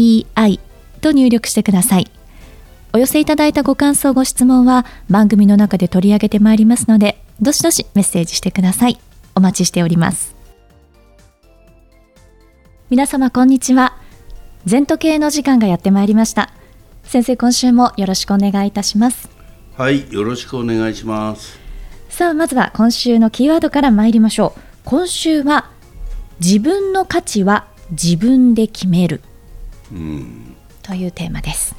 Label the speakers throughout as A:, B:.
A: ZENTOKEIEI と入力してください。お寄せいただいたご感想、ご質問は番組の中で取り上げてまいりますので、どしどしメッセージしてください。お待ちしております。皆様こんにちは。全時計の時間がやってまいりました。先生、今週もよろしくお願いいたします。
B: はい、よろしくお願いします。
A: さあ、まずは今週のキーワードから参りましょう。今週は自分の価値は自分で決める、うん、というテーマです。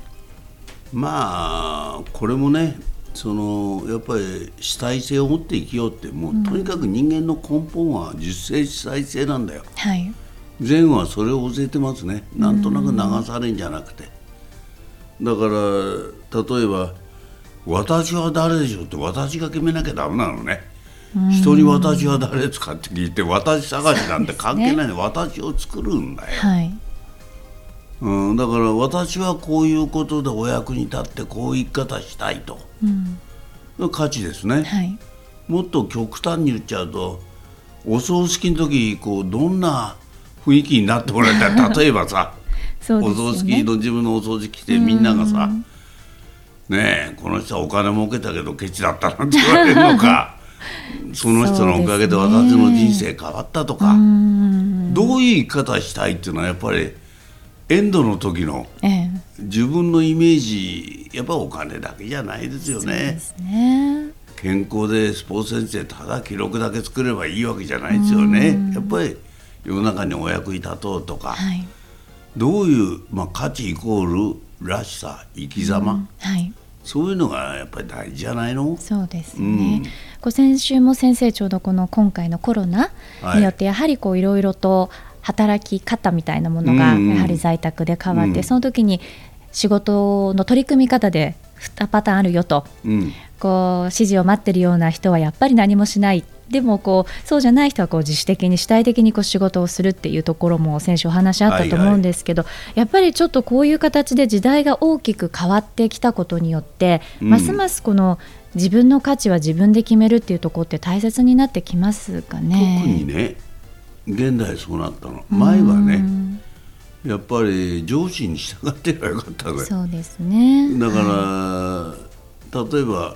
B: まあこれもねそのやっぱり主体性を持って生きようってもう、うん、とにかく人間の根本は自主性主体性なんだよ、はい、善はそれを教えてますね。なんとなく流されんじゃなくて、だから例えば「私は誰でしょう」って私が決めなきゃダメなのね。人に私は誰ですかって聞いて私探しなんて関係ない、ね、私を作るんだよ、はい、うん、だから私はこういうことでお役に立ってこういう生き方したいと、うん、価値ですね、はい、もっと極端に言っちゃうとお葬式の時こうどんな雰囲気になってもらいたい。例えばさ、ね、お葬式の自分のお葬式来てみんながさ「ねえこの人はお金儲けたけどケチだった」なんて言われるのか。その人のおかげで私の人生変わったとか、ね、どういう生き方したいっていうのはやっぱりエンドの時の自分のイメージやっぱお金だけじゃないですよね。ね。健康でスポーツ先生ただ記録だけ作ればいいわけじゃないですよね。やっぱり世の中にお役に立とうとか、はい、どういう、まあ、価値イコールらしさ生き様、はい、そういうのがやっぱり大事じゃないの？
A: そうですね、うん、先週も先生ちょうどこの今回のコロナによってやはりこういろいろと働き方みたいなものがやはり在宅で変わって、うん、その時に仕事の取り組み方で2パターンあるよと、うん、こう指示を待ってるような人はやっぱり何もしない。でもこうそうじゃない人はこう自主的に主体的にこう仕事をするっていうところも先週お話あったと思うんですけど、はいはい、やっぱりちょっとこういう形で時代が大きく変わってきたことによって、うん、ますますこの自分の価値は自分で決めるっていうところって大切になってきますかね？
B: 特にね現代そうなったの。前はね、やっぱり上司に従ってればよかったね。
A: そうですね。
B: だから、はい、例えば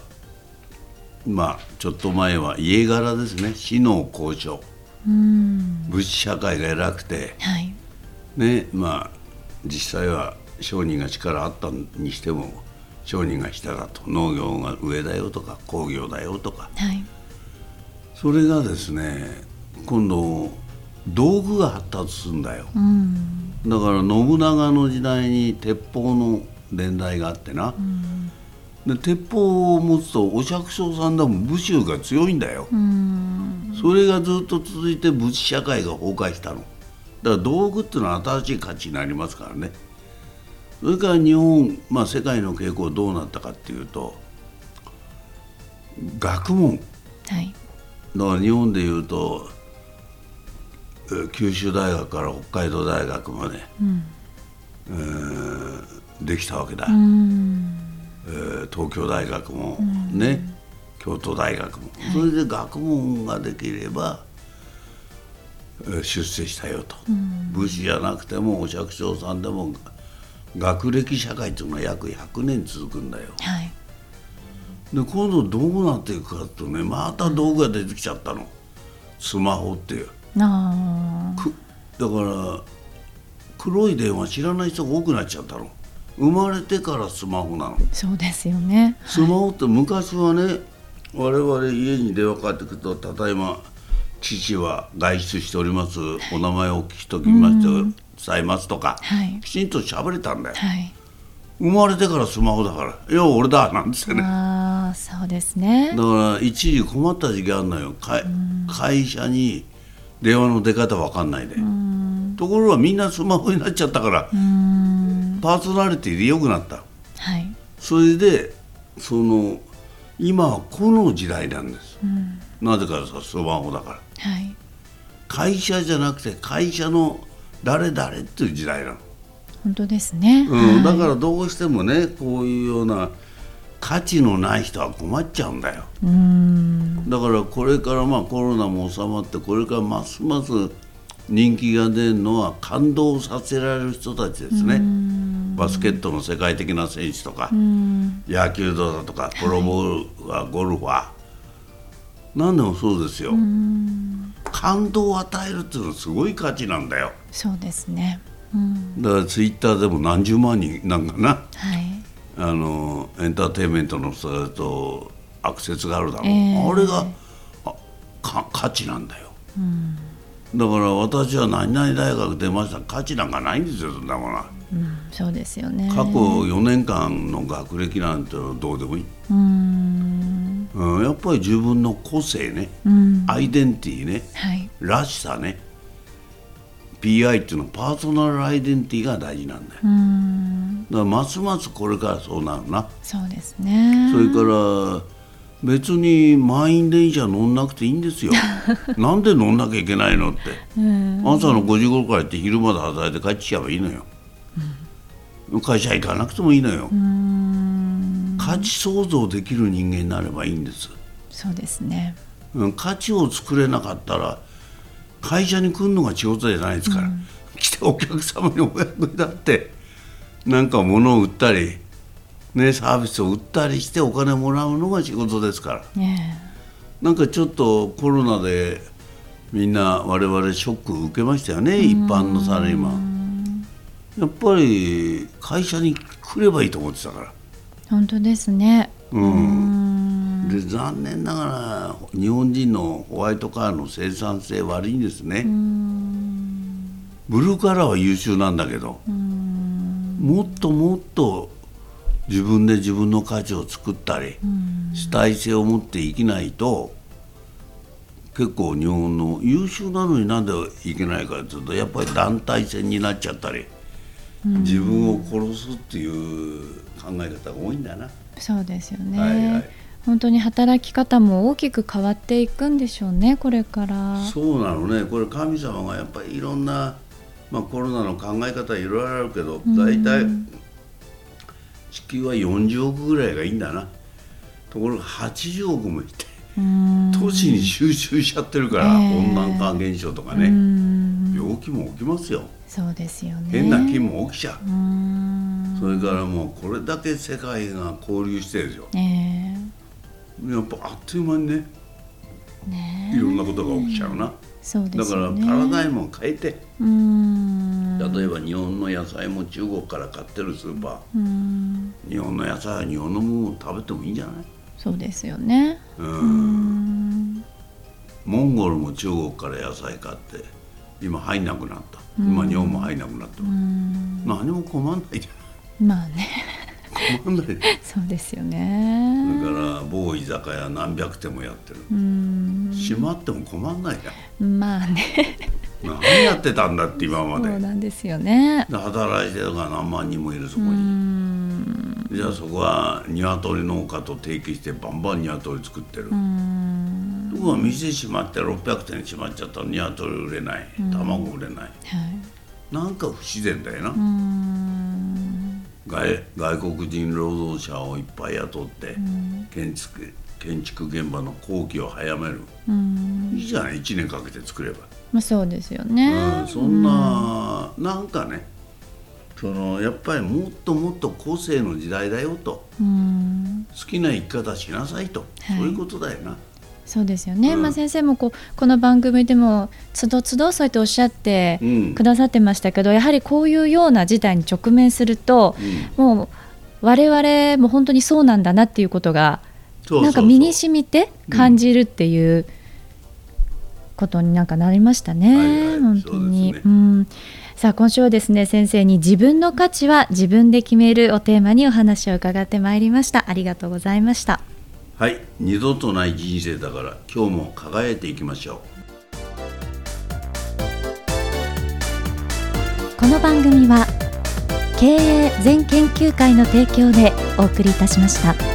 B: まあ、ちょっと前は家柄ですね。死の交渉。物資社会が偉くて、はい、ねまあ、実際は商人が力あったにしても商人が下だと農業が上だよとか工業だよとか、はい、それがですね今度道具が発達するんだよ、だから信長の時代に鉄砲の年代があってな、で鉄砲を持つとお百姓さんでも武州が強いんだよ。それがずっと続いて武士社会が崩壊したの。だから道具っていうのは新しい価値になりますからね。それから日本、まあ、世界の傾向どうなったかっていうと学問、はい、だから日本でいうと九州大学から北海道大学まで、うん。えー、できたわけだ。えー、東京大学もね、京都大学も、それで学問ができれば、えー、出世したよと、武士じゃなくてもお百姓さんでも学歴社会っていうのは約100年続くんだよ。はい、で今度どうなっていくかとねまた道具が出てきちゃったの。スマホっていう。あだから黒い電話知らない人が多くなっちゃったの。生まれてからスマホなの。
A: そうですよね。
B: スマホって昔はね我々家に電話かかってくるとただいま父は外出しております。お名前を聞きときまして伝えますとか、はい、きちんと喋れたんだよ、はい、生まれてからスマホだから「いや俺だ」なんですよね。
A: ああそうですね。
B: だから一時困った時期あるのよ。会社に電話の出方わかんないでところがみんなスマホになっちゃったからパーソナリティで良くなった、
A: はい、
B: それでその今はこの時代なんです、うん、なぜかさスマホだから、はい、会社じゃなくて会社の誰々っていう時代なの。
A: 本当ですね、
B: うん、はい、だからどうしてもねこういうような価値のない人は困っちゃうんだよ。だからこれからまあコロナも収まってこれからますます人気が出るのは感動させられる人たちですね。バスケットの世界的な選手とか野球道だとかプロボールはゴルファー何でもそうですよ。感動を与えるっていうのはすごい価値なんだよ。
A: そうですね、
B: だからツイッターでも何十万人なんかな、はい、あのエンターテインメントの人だとアクセスがあるだろう、えー、あれがあか価値なんだよ、うん。だから私は何々大学出ました。価値なんかないんですよそんなものは、
A: うん、そうですよね。
B: 過去4年間の学歴なんてどうでもいい。うん。うんやっぱり自分の個性ね、うん、アイデンティティね、はい、らしさね PI っていうのはパーソナルアイデンティティが大事なんだよ。うんだからますますこれからそうなるな。
A: そうですね。
B: それから別に満員電車乗んなくていいんですよ。なんで乗んなきゃいけないのって、朝の5時頃から行って昼まで働いて帰ってきちゃえばいいのよ、うん、会社行かなくてもいいのよ。価値創造できる人間になればいいんです。
A: そうですね、
B: うん、価値を作れなかったら会社に来るのが仕事じゃないですから、うん、来てお客様にお役に立ってなんか物を売ったりね、サービスを売ったりしてお金もらうのが仕事ですから、ね、なんかちょっとコロナでみんな我々ショック受けましたよね一般のサラリーマン。やっぱり会社に来ればいいと思ってたから。
A: 本当ですね。
B: うん。で残念ながら日本人のホワイトカーの生産性悪いんですね。ブルーカラーは優秀なんだけどもっともっと自分で自分の価値を作ったり、主体性を持って生きないと結構日本の優秀なのになんでいけないかというとやっぱり団体戦になっちゃったり、自分を殺すっていう考え方が多いんだな。
A: そうですよね、はいはい。本当に働き方も大きく変わっていくんでしょうねこれから。
B: そうなのね。これ神様がやっぱりいろんな、まあ、コロナの考え方いろいろあるけど大体地球は40億ぐらいがいいんだな。ところが80億もいて都市に集中しちゃってるから、えー、温暖化現象とかね。病気も起きますよ。
A: そうですよね。
B: 変な菌も起きちゃう。それからもうこれだけ世界が交流してるでしょ、えー、やっぱあっという間にねねいろんなことが起きちゃうな
A: そうです、
B: ね、だからパラダイムを変えて例えば日本の野菜も中国から買ってるスーパー。日本の野菜は日本のものを食べてもいいんじゃない？
A: そうですよね。うん。
B: モンゴルも中国から野菜買って今入んなくなった。今日本も入んなくなって何も困んないじゃ
A: ない。まあね
B: 困んない
A: そうですよね。
B: だから某居酒屋何百店もやってる。閉まっても困んないじゃ
A: ん。まあね。
B: 何やってたんだって今まで。
A: そうなんですよね。
B: 働いてるから何万人もいるそこに。じゃあそこは鶏農家と提携してバンバン鶏作ってる。とこが店閉まって600店閉まっちゃったら鶏売れない。卵売れない、はい、なんか不自然だよな外外国人労働者をいっぱい雇って建築建築現場の工期を早める。いいじゃない？1年かけて作れば。
A: まあ、そうですよね、
B: うん、そんな、うん、なんかねそのやっぱりもっともっと個性の時代だよと、うん、好きな生き方しなさいと、はい、そういうことだよな。
A: そうですよね、うん、まあ、先生もこうこの番組でもつどつどそうやっておっしゃってくださってましたけど、うん、やはりこういうような事態に直面すると、うん、もう我々も本当にそうなんだなっていうことがなんか身に染みて感じるっていうことになんかなりましたね、はいはい、本当に。ね、うん。さあ今週はですね先生に自分の価値は自分で決めるをテーマにお話を伺ってまいりました。ありがとうございました
B: はい二度とない人生だから今日も輝いていきましょう
A: この番組は経営全研究会の提供でお送りいたしました。